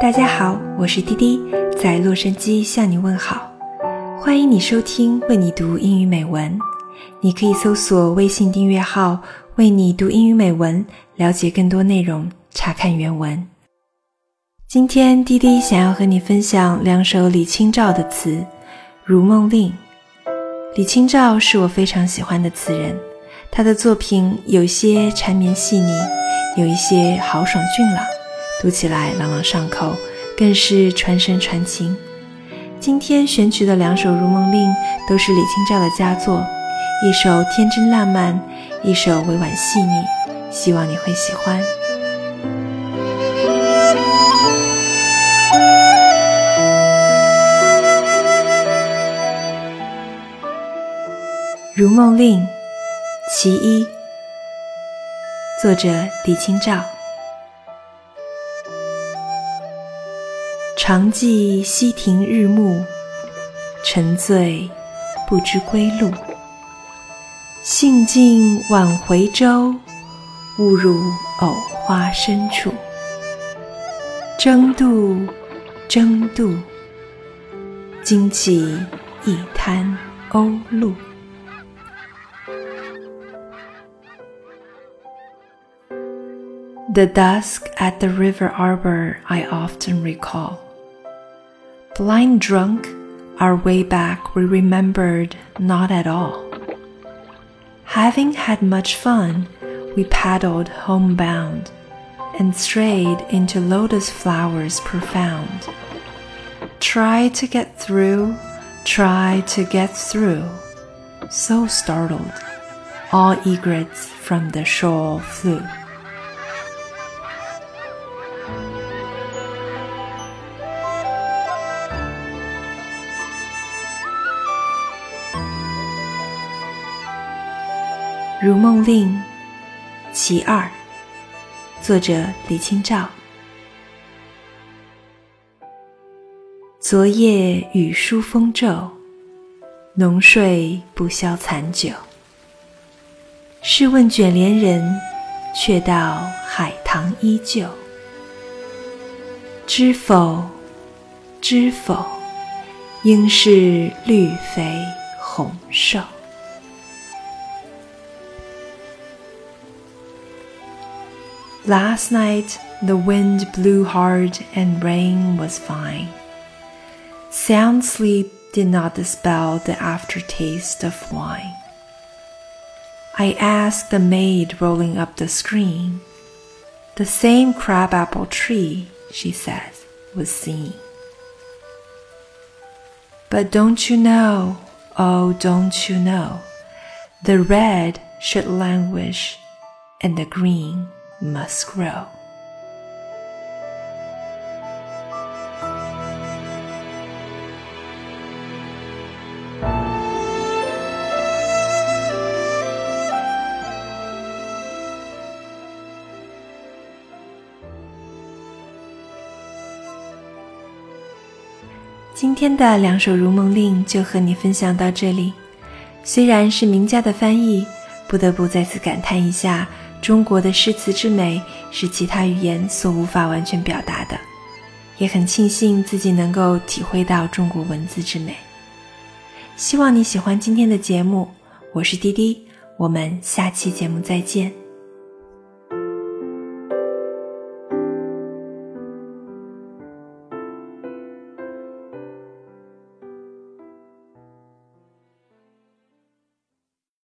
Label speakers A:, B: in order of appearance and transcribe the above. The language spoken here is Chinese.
A: 大家好，我是滴滴，在洛杉矶向你问好。欢迎你收听为你读英语美文。你可以搜索微信订阅号“为你读英语美文”，了解更多内容，查看原文。今天滴滴想要和你分享两首李清照的词，《如梦令》。李清照是我非常喜欢的词人，她的作品有些缠绵细腻，有一些豪爽俊朗。读起来朗朗上口，更是传神传情。今天选取的两首《如梦令》都是李清照的佳作，一首天真烂漫，一首委婉细腻，希望你会喜欢。《如梦令》其一，作者李清照。常记溪亭日暮，沉醉不知归路。兴尽晚回舟，误入藕花深处。争渡，争渡，惊起一滩鸥鹭。The dusk at the river arbor I often recall. Blind drunk, our way back we remembered not at all. Having had much fun, we paddled homebound and strayed into lotus flowers profound. Try to get through, try to get through. So startled, all egrets from the shore flew. 《如梦令》其二， 作者李清照。昨夜雨疏风骤，浓睡不消残酒。试问卷帘人，却道海棠依旧。知否，知否，应是绿肥红瘦。Last night the wind blew hard and rain was fine. Sound sleep did not dispel the aftertaste of wine. I asked the maid rolling up the screen. The same crabapple tree, she said, was seen. But don't you know, oh, don't you know, the red should languish and the green must grow. 今天的两首《如梦令》就和你分享到这里。虽然是名家的翻译，不得不再次感叹一下。中国的诗词之美是其他语言所无法完全表达的，也很庆幸自己能够体会到中国文字之美。希望你喜欢今天的节目，我是滴滴，我们下期节目再见。